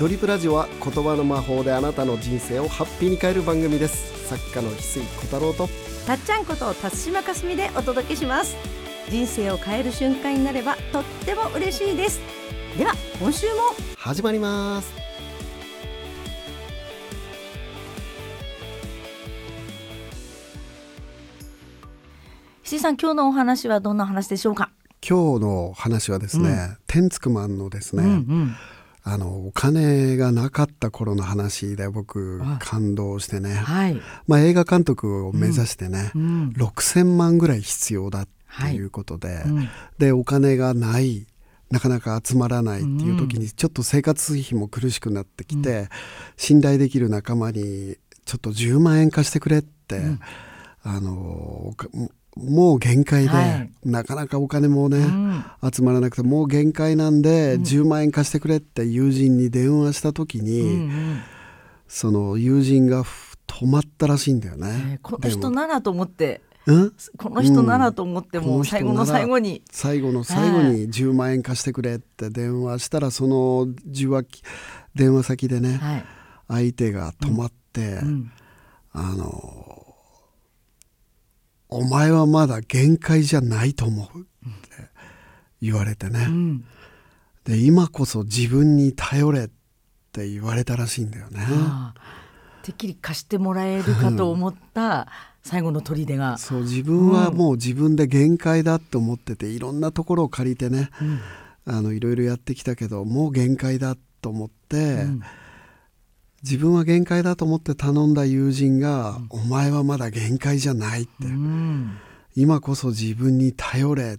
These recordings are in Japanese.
ドリップラジオは言葉の魔法であなたの人生をハッピーに変える番組です。作家の翡翠小太郎と。たっちゃんこと辰島かすみでお届けします。人生を変える瞬間になればとっても嬉しいです。では今週も。始まります。石井さん今日のお話はどんな話でしょうか？今日の話はですね、うん。テンツクマンのですね、うんうんあのお金がなかった頃の話で僕あ。感動してね、はい、まあ、映画監督を目指してね、うん。6,000万ぐらい必要だっていうことで、うん。でお金がないなかなか集まらないっていう時にちょっと生活費も苦しくなってきて、信頼できる仲間にちょっと10万円貸してくれって、ん。あのもう限界で、はい。なかなかお金もね、うん。集まらなくてもう限界なんで、うん。10万円貸してくれって友人に電話した時に、うんうん。その友人がふ止まったらしいんだよえーね。この人ならと思って。うん？この人ならと思ってうん。もう最後の最後に、最後の最後に10万円貸してくれって電話したらその受話器電話先でねはい。相手が止まって、うん。あのお前はまだ限界じゃないと思うって言われてね、うんで今こそ自分に頼れって言われたらしいんだよね。てっきり貸してもらえるかと思った最後の砦が、そう自分はもう自分で限界だって思ってていろんなところを借りてねうん。あのいろいろやってきたけどもう限界だと思って、うん自分は限界だと思って頼んだ友人が「お前はまだ限界じゃない」って、うん。今こそ自分に頼れっ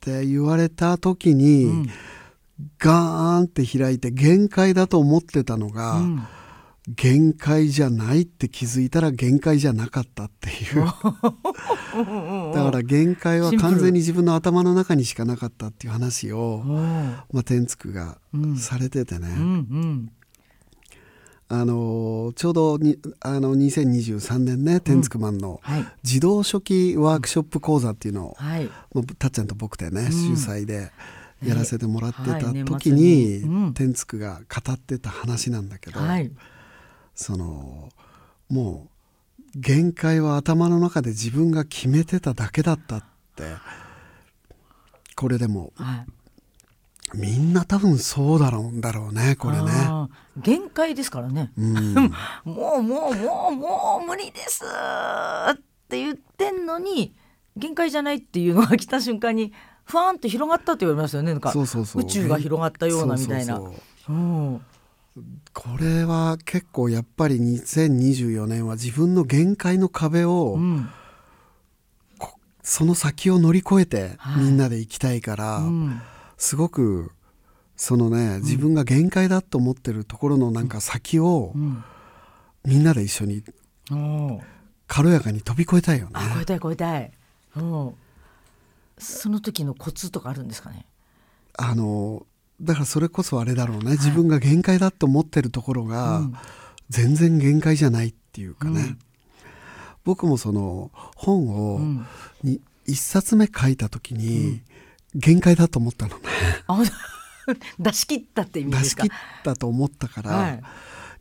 て言われた時に、うん。ガーンって開いて限界だと思ってたのが、うん。限界じゃないって気づいたら限界じゃなかったっていう。だから限界は完全に自分の頭の中にしかなかったっていう話を、まあ、天竺がうん。されててね、うんうんあのーちょうどにあの2023年ね天竺マンのはい。自動書記ワークショップ講座っていうのを、はい。たっちゃんと僕でね、ん。主催でやらせてもらってた時末に。天竺が語ってた話なんだけど、はい。そのもう限界は頭の中で自分が決めてただけだったって。これでもはいみんな多分そうだろうんだろうねこれね。限界ですからね。うん、もうもうもうもう無理ですって言ってんのに限界じゃないっていうのが来た瞬間にふわーんと広がったって言われますよね。なんか宇宙が広がったようなみたいな。これは結構やっぱり2024年は自分の限界の壁を、うん。その先を乗り越えてはい。みんなで行きたいから、うんすごくそのね自分が限界だと思ってるところのなんか先をうん。みんなで一緒に軽やかに飛び越えたいよね。あ超えたい超えたい。う。んその時のコツとかあるんですかね？あのだからそれこそあれだろうね、自分が限界だと思ってるところが、うん。全然限界じゃないっていうかね、うん。僕もその本をうん。に一冊目書いた時に限界だと思ったの。ね あ出し切ったって意味ですか。出し切ったと思ったから、はい。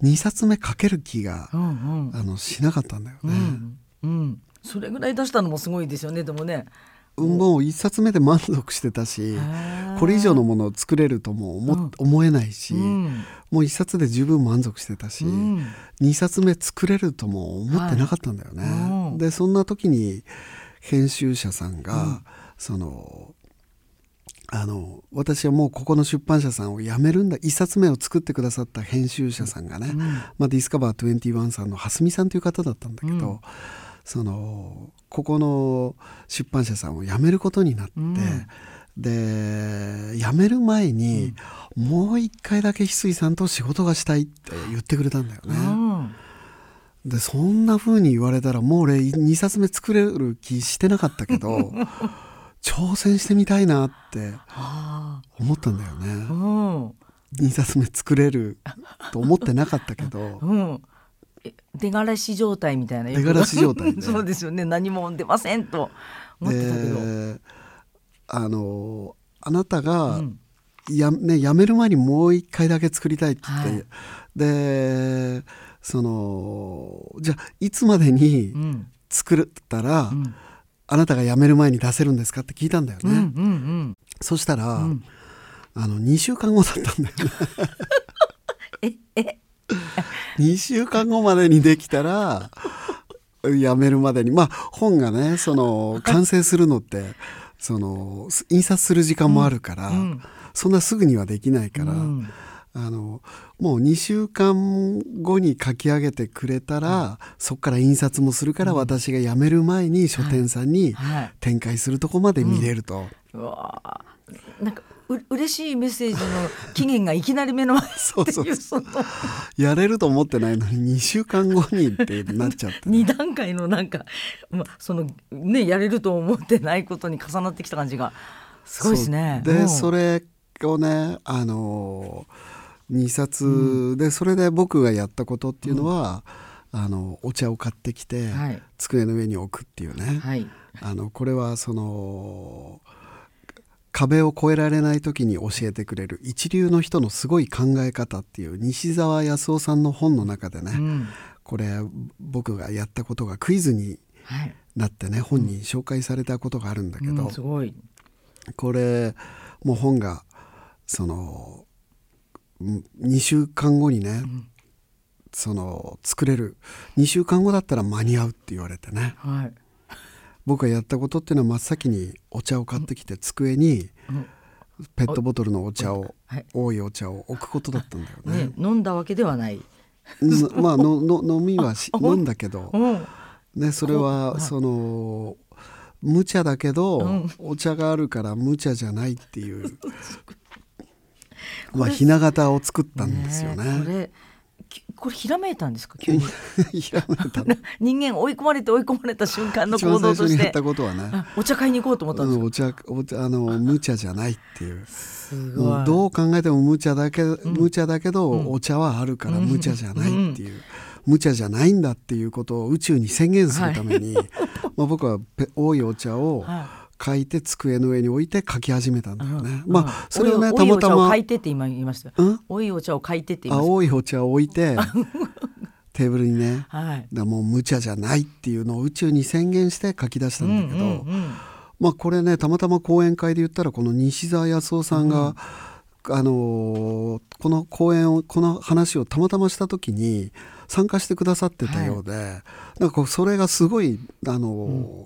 2冊目書ける気がう、んうん。あのしなかったんだよね。うんうん。それぐらい出したのもすごいですよねでもね。もう1冊目で満足してたしこれ以上のものを作れるとも思,、うん。思えないし、うん。もう1冊で十分満足してたし、うん。2冊目作れるとも思ってなかったんだよね。はい。うん。でそんな時に編集者さんが、うん。そのあの私はもうここの出版社さんを辞めるんだ。1冊目を作ってくださった編集者さんがね、うん。まあ、ディスカバー21さんの蓮見さんという方だったんだけど、うん。そのここの出版社さんを辞めることになって、うん。で辞める前に、もう一回だけ翡翠さんと仕事がしたいって言ってくれたんだよね。うん。でそんな風に言われたらもう俺2冊目作れる気してなかったけど 挑戦してみたいなってあ思ったんだよね。あうん。2冊目作れると思ってなかったけど。うん。え出がらし状態みたいな出がらし状態で そうですよね。何も出ませんと思ってたけど、であのあなたが、うん。や,、ね、やめる前にもう一回だけ作りたいって言って、はい。でそのじゃあいつまでにうん。作ったら、うんあなたが辞める前に出せるんですかって聞いたんだよね、うんうんそしたら、うん。あの2週間後だったんだよね。え え。2週間後までにできたら辞めるまでに。まあ本がねその完成するのってその印刷する時間もあるから、うん。そんなすぐにはできないから、うんあのもう2週間後に書き上げてくれたら、そこから印刷もするから、私が辞める前に書店さんにはい。展開するとこまで見れると、うわー。なんかう嬉しいメッセージの期限がいきなり目の前 ってそういうその。やれると思ってないのに2週間後にってなっちゃって、二段階のなんか、まあ、そのねやれると思ってないことに重なってきた感じがすごいですね。そう。で、うん。それをねあの2冊。でそれで僕がやったことっていうのは、あのお茶を買ってきて、はい。机の上に置くっていうね、はい。あのこれはその壁を越えられない時に教えてくれる一流の人のすごい考え方っていう西澤康夫さんの本の中でね、うん。これ僕がやったことがクイズにはい。なってね本に紹介されたことがあるんだけど、うんすごい。これもう本がその2週間後にね、その作れる。2週間後だったら間に合うって言われてね。はい。僕がやったことっていうのは真っ先にお茶を買ってきて机にうん。ペットボトルのお茶をはい。多いお茶を置くことだったんだよね。ね。飲んだわけではない。うんまあのの 飲みはし飲んだけど、うん。ね、それはその無茶だけど、うん。お茶があるから無茶じゃないっていう まあひな形を作ったんですよこね。れきこれひらめいたんですか？急に。ひらめいた 人間追い込まれて追い込まれた瞬間の一行動として。番最初にやったことはね、あお茶買いに行こうと思ったんですうんお茶お茶あの無茶じゃないっていう。すごい。もうどう考えても無茶だけ、無茶だけど、お茶はあるから無茶じゃないっていう、無茶じゃないんだっていうことを宇宙に宣言するために、まあ僕はペ多いお茶をは書いて机の上に置いて書き始めたんだよね。うんまあそれをねたまたま書いてって今言いましたよ。うん？おいお茶を書いてって言いまし青いお茶を置いて テーブルにねた。はい。だからもう無茶じゃないっていうのを宇宙に宣言して書き出したんだけど、うんうんうんまあこれねたまたま講演会で言ったらこの西澤康夫さんが、あのーこの講演をこの話をたまたました時に参加してくださってたようで、なんかそれがすごい、あのー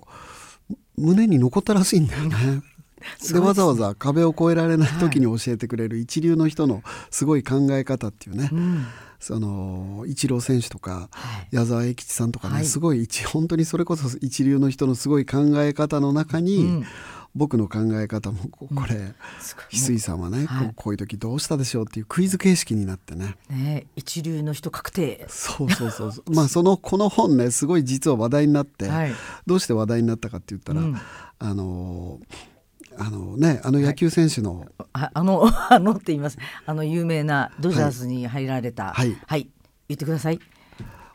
胸に残ったらしいんだよね。でわざわざ壁を越えられない時に教えてくれる一流の人のすごい考え方っていうね、うん。そのイチロー選手とかはい。矢沢永吉さんとかね、はい。すごい一本当にそれこそ一流の人のすごい考え方の中に、うん僕の考え方もここれ、すごい翡翠さんはね、はいこうこういう時どうしたでしょうっていうクイズ形式になってねね一流の人確定。そうそうそうそう まあそのこの本ねすごい実は話題になって、はいどうして話題になったかって言ったら、うんあのあのねあの野球選手の、ああの あのって言います。あの有名なドジャースに入られた。はいはい。言ってください。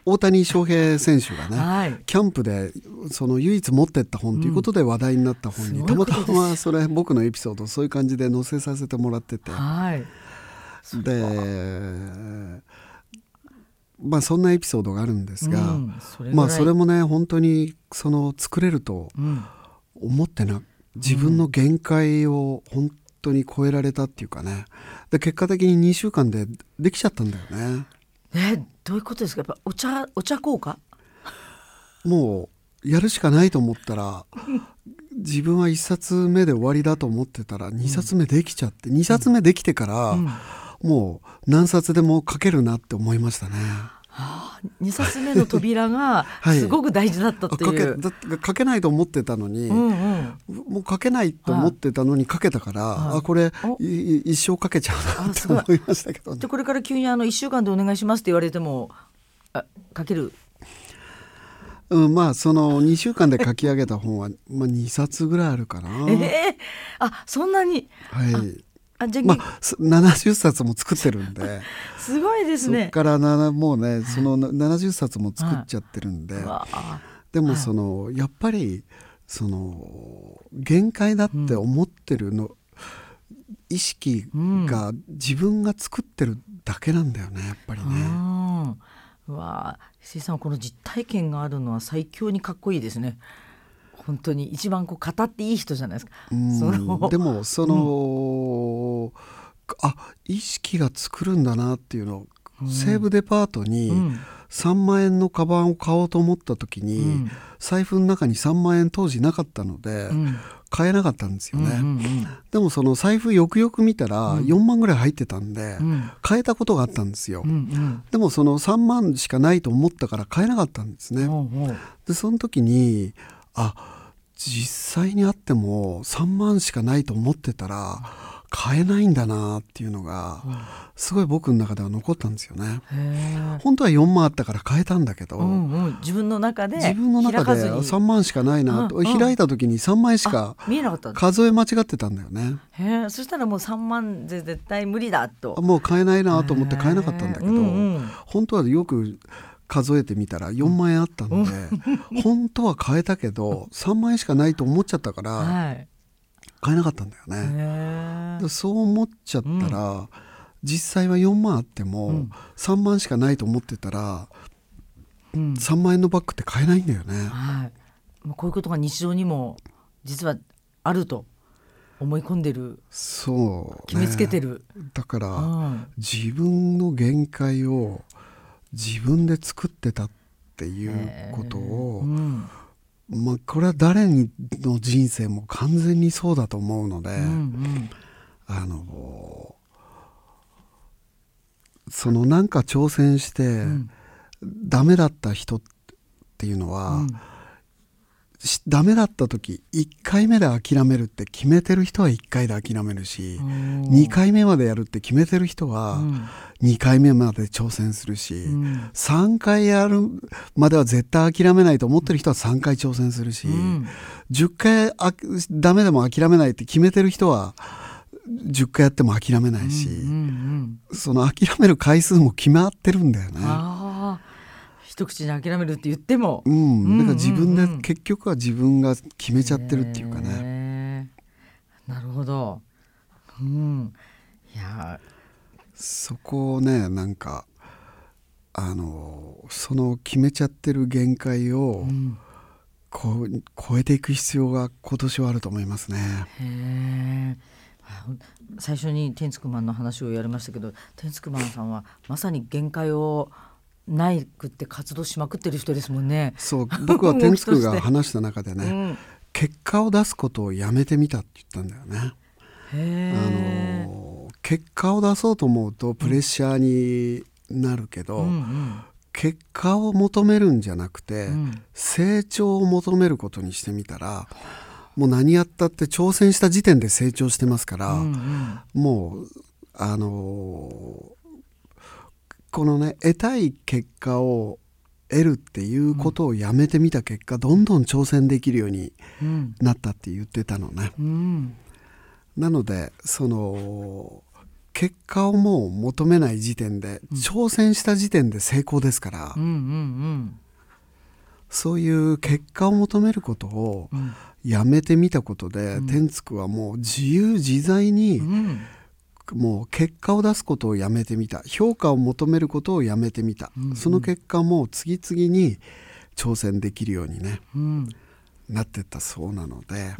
大谷翔平選手がね、はい。キャンプでその唯一持ってった本ということで話題になった本に、うんたまたまそれ僕のエピソードをそういう感じで載せさせてもらってて。はい。でまあそんなエピソードがあるんですが、うんまあそれもね本当にその作れるとうん。思ってな自分の限界を本当に超えられたっていうかね。で結果的に2週間でできちゃったんだよね。えどういうことですか？やっぱお茶お茶効果？もうやるしかないと思ったら自分は1冊目で終わりだと思ってたら2冊目できちゃって2冊目できてからもう何冊でも書けるなって思いましたね。二冊目の扉が はいすごく大事だったあっていう。書けだって書けないと思ってたのに、うんうん。もう書けないと思ってたのに書けたから、はいあこれ一生書けちゃうなって思いましたけどねでこれから急にあの一週間でお願いしますって言われてもあ書ける？うん、まあその2週間で書き上げた本は、まあ、2冊ぐらいあるかな。ええあそんなに？はいあじゃあ、まあ、す70冊も作ってるんで。すごいですね。そっからなもうねそのな70冊も作っちゃってるんで、うわあでもそのやっぱりその限界だって思ってるの、意識が自分が作ってるだけなんだよねやっぱりね。うん。うわ石井さんこの実体験があるのは最強にかっこいいですね。本当に。一番こう語っていい人じゃないですか。その。でもあ意識が作るんだなっていうのを、西武デパートに3万円のカバンを買おうと思った時に、うん。財布の中に3万円当時なかったので、うん。買えなかったんですよね、うんうんでもその財布よくよく見たら4万ぐらい入ってたんで、うん。買えたことがあったんですよ、うんうん。でもその3万しかないと思ったから買えなかったんですね、でその時にあ実際にあっても3万しかないと思ってたら買えないんだなっていうのがすごい僕の中では残ったんですよね。本当は4万あったから買えたんだけど、うんうん。自分の中で自分の中で開かずに。3万しかないなと、うんうん。開いた時に3万円しかあ見えなかったんだ。数え間違ってたんだよね。へえ。そしたらもう3万で絶対無理だと。もう買えないなと思って買えなかったんだけど、うんうん。本当はよく数えてみたら4万円あったんで、本当は買えたけど3万円しかないと思っちゃったからはい買えなかったんだよね。そう思っちゃったら、実際は4万あっても、うん。3万しかないと思ってたらうん。3万円のバッグって買えないんだよね。はい。こういうことが日常にも実はあると思い込んでる。そう、ね、決めつけてる、だから、うん。自分の限界を自分で作ってたっていうことを、うんまあ、これは誰にの人生も完全にそうだと思うので、うんうん。あのそのなんか挑戦して、ん。ダメだった人っていうのは、うん。しダメだった時1回目で諦めるって決めてる人は1回で諦めるし、うん。2回目までやるって決めてる人はうん。2回目まで挑戦するし、うん。3回やるまでは絶対諦めないと思ってる人は3回挑戦するし、うん。10回あダメでも諦めないって決めてる人は10回やっても諦めないし、うんうんその諦める回数も決まってるんだよね。一口に諦めるって言っても。うん、だから自分で、うん。うんうん結局は自分が決めちゃってるっていうかね。ねなるほど。うん。いや。そこをねなんかあのその決めちゃってる限界をうん。こう超えていく必要が今年はあると思いますね。へえ。最初に天竺マンの話をやりましたけど天竺マンさんはまさに限界をないくって活動しまくってる人ですもんね。そう僕は天竺が 話した中でね、うん、結果を出すことをやめてみたって言ったんだよね。あの結果を出そうと思うとプレッシャーになるけど、うんうん。結果を求めるんじゃなくて、うん。成長を求めることにしてみたらもう何やったって挑戦した時点で成長してますから、うんうん。もうあのこのね得たい結果を得るっていうことをやめてみた結果、どんどん挑戦できるようにうん。なったって言ってたのね。うん。なのでその結果をもう求めない時点で、挑戦した時点で成功ですから、うんうんそういう結果を求めることをうん。やめてみたことで、天竺はもう自由自在に、うんもう結果を出すことをやめてみた。評価を求めることをやめてみた、その結果も次々に挑戦できるようにねうん。なってったそうなので。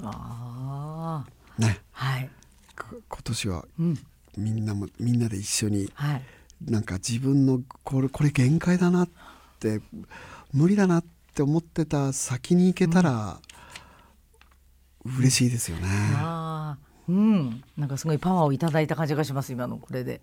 ね。はい。こ今年はうん。みんなもみんなで一緒にはい。なんか自分のこれこれ限界だなって無理だなって思ってた先に行けたら嬉しいですよね。うん。なんかすごいパワーをいただいた感じがします今のこれで。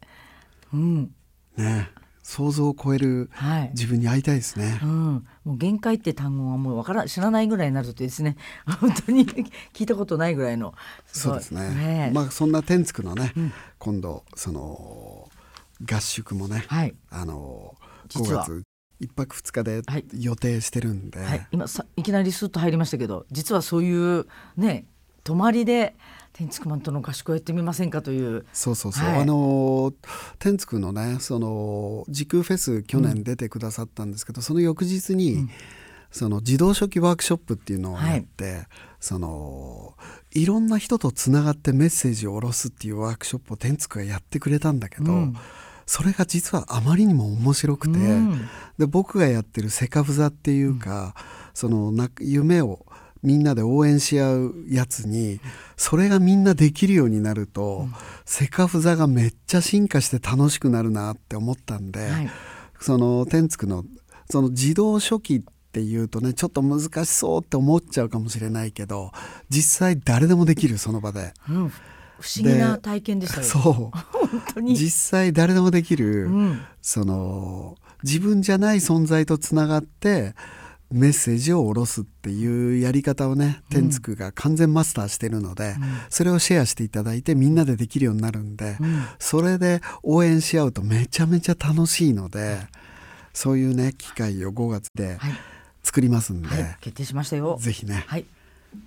うん。ね。想像を超えるはい。自分に会いたいですね。う。ん、もう限界って単語はもうわから知らないぐらいになるとですね。本当に聞いたことないぐらいの。そうですね。ね。まあそんな天竺のね、今度その合宿もね、はい。あの実は。5月一泊二日ではい。予定してるんで、はい、今さいきなりスッと入りましたけど実はそういうね泊まりで天竺マンとの合宿をやってみませんかという。そうそうそう、はい。あの天竺のねその時空フェス去年出てくださったんですけど、その翌日に、その自動書記ワークショップっていうのをやって、そのいろんな人とつながってメッセージを下ろすっていうワークショップを天竺がやってくれたんだけど、うん。それが実はあまりにも面白くて、うん。で僕がやってるセカフザっていうか、そのな夢をみんなで応援し合うやつにそれがみんなできるようになると、セカフザがめっちゃ進化して楽しくなるなって思ったんで、はいその天竺のその自動書記っていうとねちょっと難しそうって思っちゃうかもしれないけど実際誰でもできるその場で。うん不思議な体験でしたよ。そう 本当に。実際誰でもできる、うんその自分じゃない存在とつながってメッセージを下ろすっていうやり方をね天竺が完全マスターしてるので、それをシェアしていただいてみんなでできるようになるんで、うん。それで応援し合うとめちゃめちゃ楽しいのでそういうね機会を5月ではい。作りますんで、はい。決定しましたよ。ぜひねはい。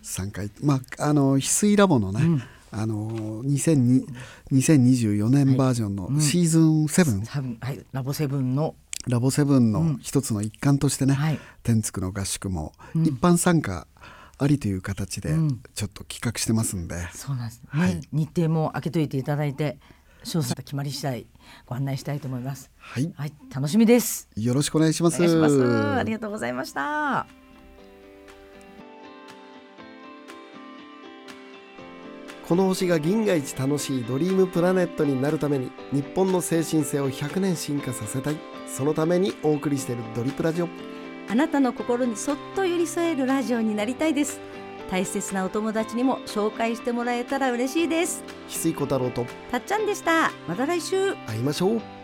参加まああの翡翠ラボのね、うん。あの2002 2024年バージョンのシーズン7、多分はい。ラボセブンのラボセブンの一つの一環としてね、はい天竺の合宿もうん一般参加ありという形でうんちょっと企画してますんで、そうなんですね、はい日程も開けといていただいて詳細が決まり次第ご案内したいと思います。はい、はい楽しみです。よろしくお願いします。お願いします。ありがとうございました。この星が銀河一楽しいドリームプラネットになるために日本の精神性を100年進化させたいそのためにお送りしているドリプラジオ。あなたの心にそっと寄り添えるラジオになりたいです。大切なお友達にも紹介してもらえたら嬉しいです。翡翠小太郎と。たっちゃんでした。また来週。会いましょう